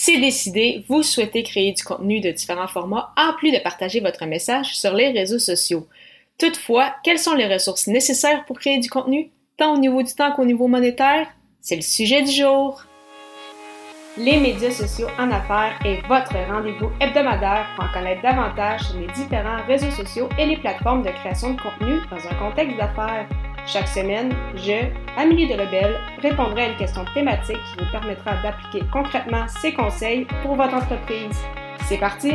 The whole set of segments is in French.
C'est décidé, vous souhaitez créer du contenu de différents formats en plus de partager votre message sur les réseaux sociaux. Toutefois, quelles sont les ressources nécessaires pour créer du contenu, tant au niveau du temps qu'au niveau monétaire? C'est le sujet du jour. Les médias sociaux en affaires est votre rendez-vous hebdomadaire pour en connaître davantage sur les différents réseaux sociaux et les plateformes de création de contenu dans un contexte d'affaires. Chaque semaine, je, Amélie Delebel, répondrai à une question thématique qui vous permettra d'appliquer concrètement ces conseils pour votre entreprise. C'est parti!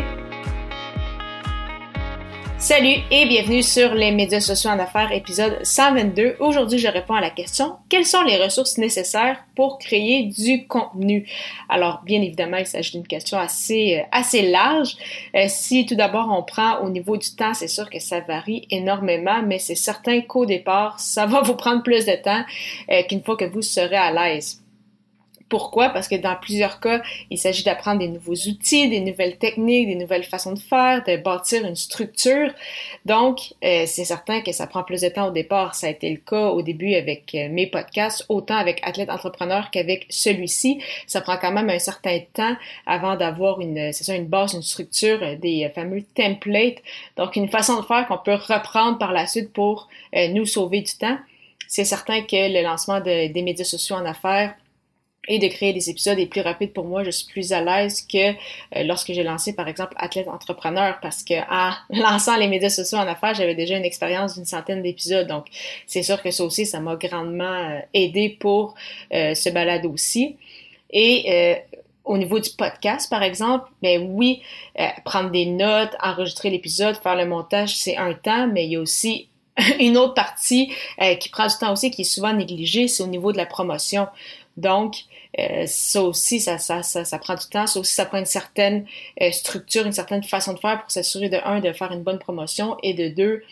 Salut et bienvenue sur les médias sociaux en affaires, épisode 122. Aujourd'hui, je réponds à la question quelles sont les ressources nécessaires pour créer du contenu? Alors, bien évidemment, il s'agit d'une question assez euh, assez large. Euh, si tout d'abord on prend au niveau du temps, c'est sûr que ça varie énormément, mais c'est certain qu'au départ, ça va vous prendre plus de temps euh, qu'une fois que vous serez à l'aise. Pourquoi? Parce que dans plusieurs cas, il s'agit d'apprendre des nouveaux outils, des nouvelles techniques, des nouvelles façons de faire, de bâtir une structure. Donc, euh, c'est certain que ça prend plus de temps au départ. Ça a été le cas au début avec euh, mes podcasts, autant avec Athlète Entrepreneur qu'avec celui-ci. Ça prend quand même un certain temps avant d'avoir une, c'est ça, une base, une structure, euh, des fameux templates. Donc, une façon de faire qu'on peut reprendre par la suite pour nous sauver du temps. C'est certain que le lancement des médias sociaux en affaires et de créer des épisodes est plus rapide pour moi. Je suis plus à l'aise que euh, lorsque j'ai lancé, par exemple, Athlète Entrepreneur, parce que en lançant les médias sociaux en affaires, j'avais déjà une expérience d'une centaine d'épisodes. Donc, c'est sûr que ça aussi, ça m'a grandement euh, aidé pour euh, ce balade aussi. Et au niveau du podcast, par exemple, ben oui, prendre des notes, enregistrer l'épisode, faire le montage, c'est un temps, mais il y a aussi une autre partie qui prend du temps aussi, qui est souvent négligée, c'est au niveau de la promotion. Donc, euh, ça aussi, ça, prend du temps. Ça aussi, ça prend une certaine euh, structure, une certaine façon de faire pour s'assurer de, un, de faire une bonne promotion et de deux,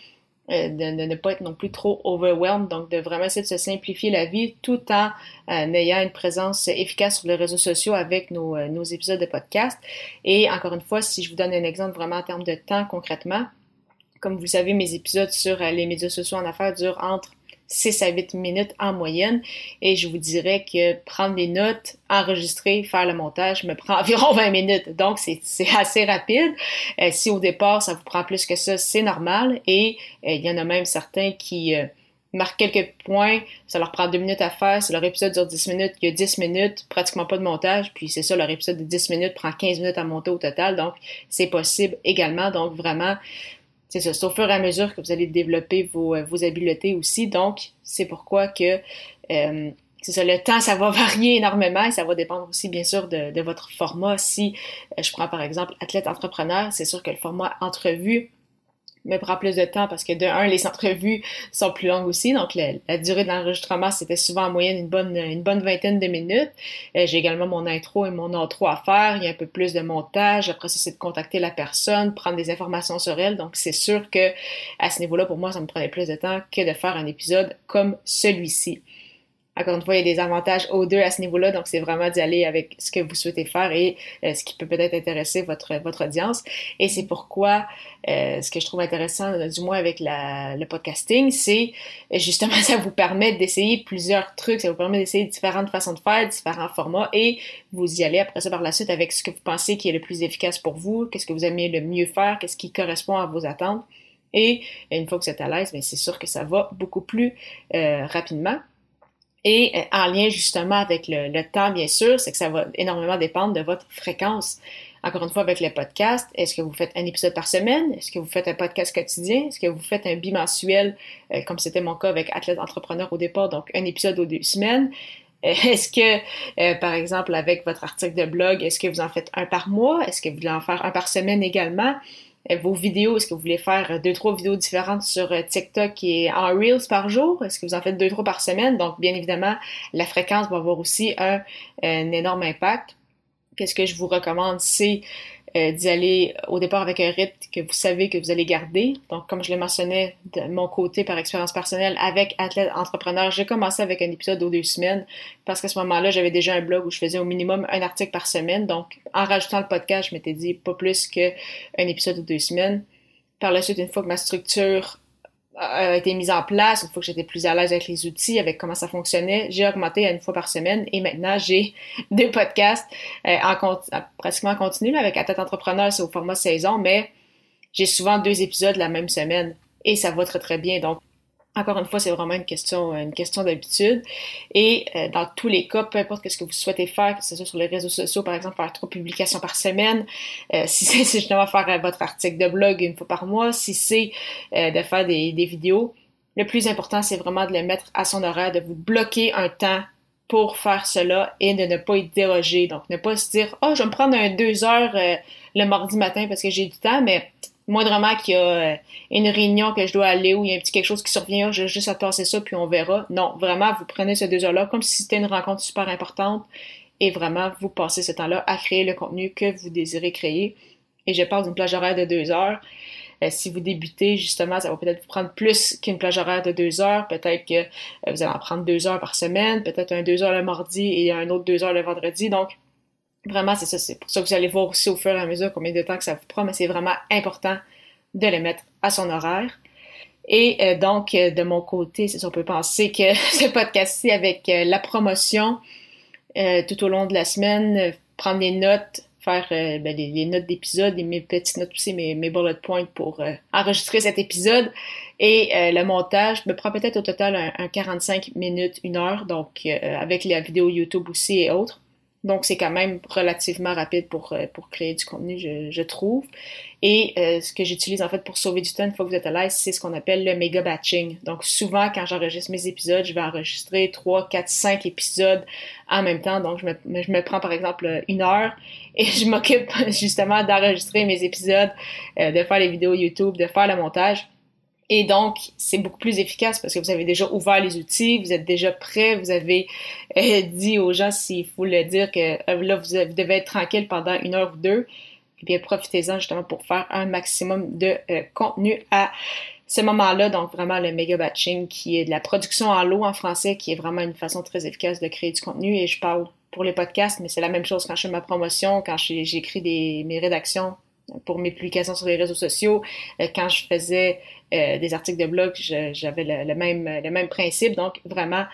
euh, de, ne pas être non plus trop overwhelmed. Donc, de vraiment essayer de se simplifier la vie tout en ayant une présence efficace sur les réseaux sociaux avec nos, nos épisodes de podcast. Et encore une fois, si je vous donne un exemple vraiment en termes de temps concrètement, comme vous savez, mes épisodes sur les médias sociaux en affaires durent entre 6 à 8 minutes en moyenne. Et je vous dirais que prendre des notes, enregistrer, faire le montage me prend environ 20 minutes. Donc, c'est assez rapide. Euh, si au départ, ça vous prend plus que ça, c'est normal. Et euh, il y en a même certains qui euh, marquent quelques points. Ça leur prend 2 minutes à faire. Si leur épisode dure 10 minutes, il y a 10 minutes, pratiquement pas de montage. Puis c'est ça, leur épisode de 10 minutes prend 15 minutes à monter au total. Donc, c'est possible également. Donc, vraiment, c'est ça, c'est au fur et à mesure que vous allez développer vos, euh, vos habiletés aussi. Donc, c'est pourquoi que euh, c'est ça, le temps, ça va varier énormément et ça va dépendre aussi, bien sûr, de, de votre format. Si euh, je prends par exemple athlète entrepreneur, c'est sûr que le format entrevue me prend plus de temps parce que de les entrevues sont plus longues aussi, donc la, durée de l'enregistrement c'était souvent en moyenne une bonne une bonne vingtaine de minutes. Euh, j'ai également mon intro et mon outro à faire, il y a un peu plus de montage. Après ça c'est de contacter la personne, prendre des informations sur elle. Donc c'est sûr que à ce niveau-là pour moi ça me prenait plus de temps que de faire un épisode comme celui-ci. Encore une fois, il y a des avantages aux deux à ce niveau-là, donc c'est vraiment d'y aller avec ce que vous souhaitez faire et euh, ce qui peut peut-être intéresser votre, votre audience. Et c'est pourquoi euh, ce que je trouve intéressant, du moins avec la, le podcasting, c'est justement ça vous permet d'essayer plusieurs trucs, ça vous permet d'essayer différentes façons de faire, différents formats et vous y allez après ça par la suite avec ce que vous pensez qui est le plus efficace pour vous, qu'est-ce que vous aimez le mieux faire, qu'est-ce qui correspond à vos attentes. Et une fois que vous êtes à l'aise, c'est sûr que ça va beaucoup plus euh, rapidement. Et euh, en lien justement avec le, temps, bien sûr, c'est que ça va énormément dépendre de votre fréquence. Encore une fois, avec le podcast, est-ce que vous faites un épisode par semaine? Est-ce que vous faites un podcast quotidien? Est-ce que vous faites un bimensuel, euh, comme c'était mon cas avec Athlète Entrepreneur au départ, donc un épisode aux deux semaines? Euh, est-ce que, par exemple, avec votre article de blog, est-ce que vous en faites un par mois? Est-ce que vous voulez en faire un par semaine également? Euh, vos vidéos, est-ce que vous voulez faire deux, trois vidéos différentes sur euh, TikTok et en Reels par jour? Est-ce que vous en faites deux, trois par semaine? Donc, bien évidemment, la fréquence va avoir aussi un, un énorme impact. Qu'est-ce que je vous recommande? C'est euh, d'y aller au départ avec un rythme que vous savez que vous allez garder. Donc, comme je le mentionnais de mon côté par expérience personnelle avec Athlète Entrepreneur, j'ai commencé avec un épisode aux deux semaines parce qu'à ce moment-là, j'avais déjà un blog où je faisais au minimum un article par semaine. Donc, en rajoutant le podcast, je m'étais dit pas plus qu'un épisode aux deux semaines. Par la suite, une fois que ma structure a été mise en place, une fois que j'étais plus à l'aise avec les outils, avec comment ça fonctionnait, j'ai augmenté à une fois par semaine et maintenant j'ai deux podcasts euh, en pratiquement en continu avec la tête entrepreneur, c'est au format saison, mais j'ai souvent deux épisodes la même semaine et ça va très très bien. Donc encore une fois, c'est vraiment une question, une question d'habitude. Et euh, dans tous les cas, peu importe ce que vous souhaitez faire, que ce soit sur les réseaux sociaux, par exemple, faire trois publications par semaine, euh, si c'est justement faire euh, votre article de blog une fois par mois, si c'est de faire des, des vidéos, le plus important, c'est vraiment de le mettre à son horaire, de vous bloquer un temps pour faire cela et de ne pas y déroger. Donc, ne pas se dire, oh, je vais me prendre un deux heures le mardi matin parce que j'ai du temps, mais moindrement qu'il y a euh, une réunion que je dois aller ou il y a un petit quelque chose qui survient, j'ai juste à ça puis on verra. Non, vraiment, vous prenez ces deux heures-là comme si c'était une rencontre super importante et vraiment, vous passez ce temps-là à créer le contenu que vous désirez créer. Et je parle d'une plage horaire de deux heures. Euh, si vous débutez, justement, ça va peut-être vous prendre plus qu'une plage horaire de deux heures. Peut-être que euh, vous allez en prendre deux heures par semaine, peut-être un deux heures le mardi et un autre deux heures le vendredi. Donc, Vraiment, c'est ça. C'est pour ça que vous allez voir aussi au fur et à mesure combien de temps que ça vous prend, mais c'est vraiment important de le mettre à son horaire. Et euh, donc, euh, de mon côté, c'est on peut penser que ce podcast-ci, avec euh, la promotion tout au long de la semaine, prendre des notes, faire ben, les, notes d'épisode et mes petites notes aussi, mes, mes bullet points pour enregistrer cet épisode. Et le montage me prend peut-être au total un, un, 45 minutes, une heure, donc avec la vidéo YouTube aussi et autres. Donc, c'est quand même relativement rapide pour, euh, pour créer du contenu, je, trouve. Et euh, ce que j'utilise en fait pour sauver du temps une fois que vous êtes à l'aise, c'est ce qu'on appelle le méga batching. Donc, souvent, quand j'enregistre mes épisodes, je vais enregistrer 3, 4, 5 épisodes en même temps. Donc, je me, je me prends par exemple une heure et je m'occupe justement d'enregistrer mes épisodes, euh, de faire les vidéos YouTube, de faire le montage. Et donc, c'est beaucoup plus efficace parce que vous avez déjà ouvert les outils, vous êtes déjà prêt, vous avez euh, dit aux gens s'il faut le dire que euh, là, vous, devez être tranquille pendant une heure ou deux. Et bien, profitez-en justement pour faire un maximum de euh, contenu à ce moment-là. Donc, vraiment, le méga batching qui est de la production en lot en français, qui est vraiment une façon très efficace de créer du contenu. Et je parle pour les podcasts, mais c'est la même chose quand je fais ma promotion, quand j'écris mes rédactions pour mes publications sur les réseaux sociaux. Quand je faisais euh, des articles de blog, j'avais le, même, le même principe. Donc, vraiment,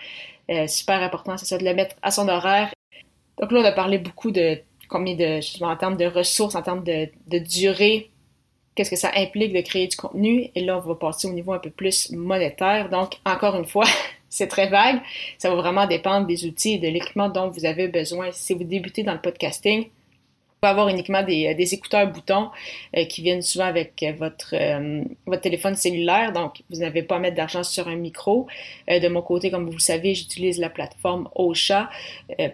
euh, super important, c'est ça, de le mettre à son horaire. Donc là, on a parlé beaucoup de combien de, en termes de ressources, en termes de, de durée, qu'est-ce que ça implique de créer du contenu. Et là, on va passer au niveau un peu plus monétaire. Donc, encore une fois, c'est très vague. Ça va vraiment dépendre des outils et de l'équipement dont vous avez besoin. Si vous débutez dans le podcasting, pouvez avoir uniquement des, euh, écouteurs boutons euh, qui viennent souvent avec euh, votre, votre téléphone cellulaire, donc vous n'avez pas à mettre d'argent sur un micro. de mon côté, comme vous le savez, j'utilise la plateforme Ocha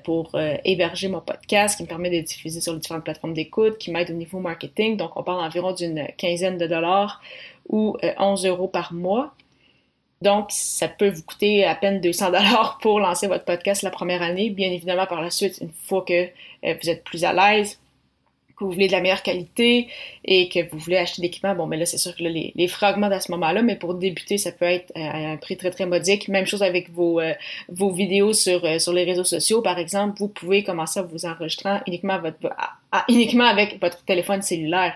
pour héberger mon podcast, qui me permet de diffuser sur les différentes plateformes d'écoute, qui m'aide au niveau marketing. Donc, on parle environ d'une quinzaine de dollars ou 11 euros par mois. Donc, ça peut vous coûter à peine 200 dollars pour lancer votre podcast la première année. Bien évidemment, par la suite, une fois que vous êtes plus à l'aise, que vous voulez de la meilleure qualité et que vous voulez acheter d'équipement, bon, mais là, c'est sûr que les, les, frais augmentent à ce moment-là, mais pour débuter, ça peut être à un prix très, très modique. Même chose avec vos, euh, vos vidéos sur, euh, sur les réseaux sociaux, par exemple, vous pouvez commencer à vous enregistrer uniquement, votre, uniquement avec votre téléphone cellulaire.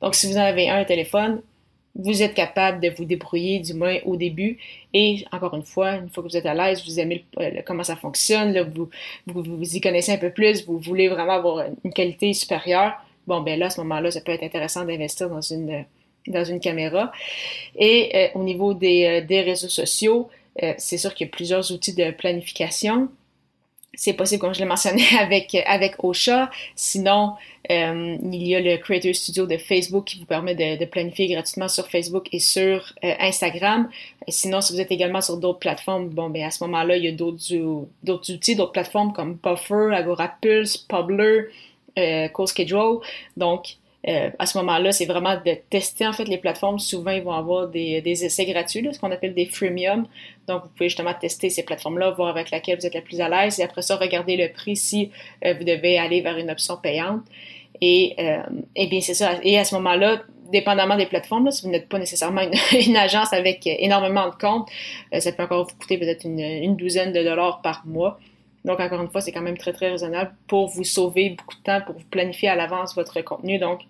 Donc, si vous en avez un téléphone, vous êtes capable de vous débrouiller du moins au début. Et encore une fois, une fois que vous êtes à l'aise, vous aimez comment ça fonctionne, vous, vous, vous, y connaissez un peu plus, vous voulez vraiment avoir une qualité supérieure. Bon, ben là, à ce moment-là, ça peut être intéressant d'investir dans une, dans une caméra. Et euh, au niveau des, euh, des réseaux sociaux, euh, c'est sûr qu'il y a plusieurs outils de planification c'est possible, comme je l'ai mentionné, avec, avec Ocha. Sinon, euh, il y a le Creator Studio de Facebook qui vous permet de, planifier gratuitement sur Facebook et sur euh, Instagram. sinon, si vous êtes également sur d'autres plateformes, bon, ben à ce moment-là, il y a d'autres outils, d'autres plateformes comme Buffer, Agora Pulse, Publer, euh, CoSchedule. Donc, euh, à ce moment-là, c'est vraiment de tester en fait les plateformes. Souvent, ils vont avoir des, des essais gratuits, ce qu'on appelle des freemium. Donc, vous pouvez justement tester ces plateformes-là, voir avec laquelle vous êtes la plus à l'aise, et après ça, regarder le prix si euh, vous devez aller vers une option payante. Et, euh, et bien, c'est ça. Et à ce moment-là, dépendamment des plateformes, si vous n'êtes pas nécessairement une, agence avec énormément de comptes, ça peut encore vous coûter peut-être une, une douzaine de dollars par mois. Donc, encore une fois, c'est quand même très, très raisonnable pour vous sauver beaucoup de temps, pour vous planifier à l'avance votre contenu. Donc,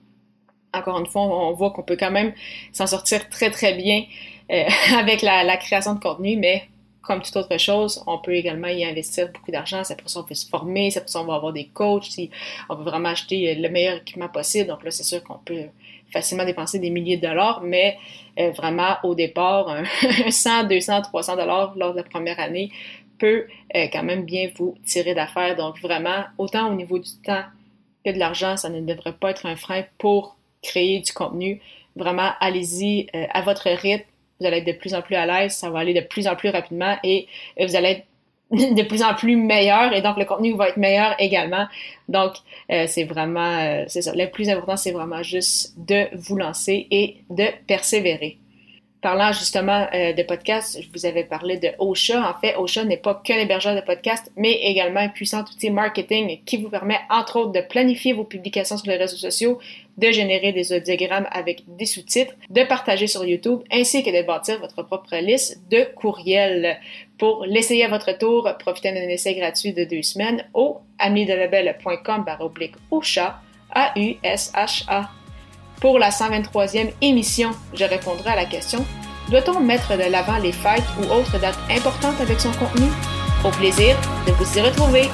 encore une fois, on voit qu'on peut quand même s'en sortir très très bien euh, avec la, création de contenu, mais comme toute autre chose, on peut également y investir beaucoup d'argent. C'est pour ça qu'on peut se former, c'est pour ça qu'on va avoir des coachs, si on veut vraiment acheter le meilleur équipement possible. Donc là, c'est sûr qu'on peut facilement dépenser des milliers de dollars, mais euh, vraiment, au départ, un 100, 200, 300 dollars lors de la première année peut euh, quand même bien vous tirer d'affaires. Donc vraiment, autant au niveau du temps que de l'argent, ça ne devrait pas être un frein pour créer du contenu. Vraiment, allez-y euh, à votre rythme. Vous allez être de plus en plus à l'aise, ça va aller de plus en plus rapidement et vous allez être de plus en plus meilleur et donc le contenu va être meilleur également. Donc, euh, c'est vraiment, euh, c'est ça. Le plus important, c'est vraiment juste de vous lancer et de persévérer. Parlant justement euh, de podcasts, je vous avais parlé de Osha. En fait, Osha n'est pas qu'un hébergeur de podcasts, mais également un puissant outil marketing qui vous permet, entre autres, de planifier vos publications sur les réseaux sociaux, de générer des audiogrammes avec des sous-titres, de partager sur YouTube, ainsi que de bâtir votre propre liste de courriels. Pour l'essayer à votre tour, profitez d'un essai gratuit de deux semaines au amidelabel.com oblique Osha, A-U-S-H-A. Pour la 123e émission, je répondrai à la question Doit-on mettre de l'avant les fêtes ou autres dates importantes avec son contenu? Au plaisir de vous y retrouver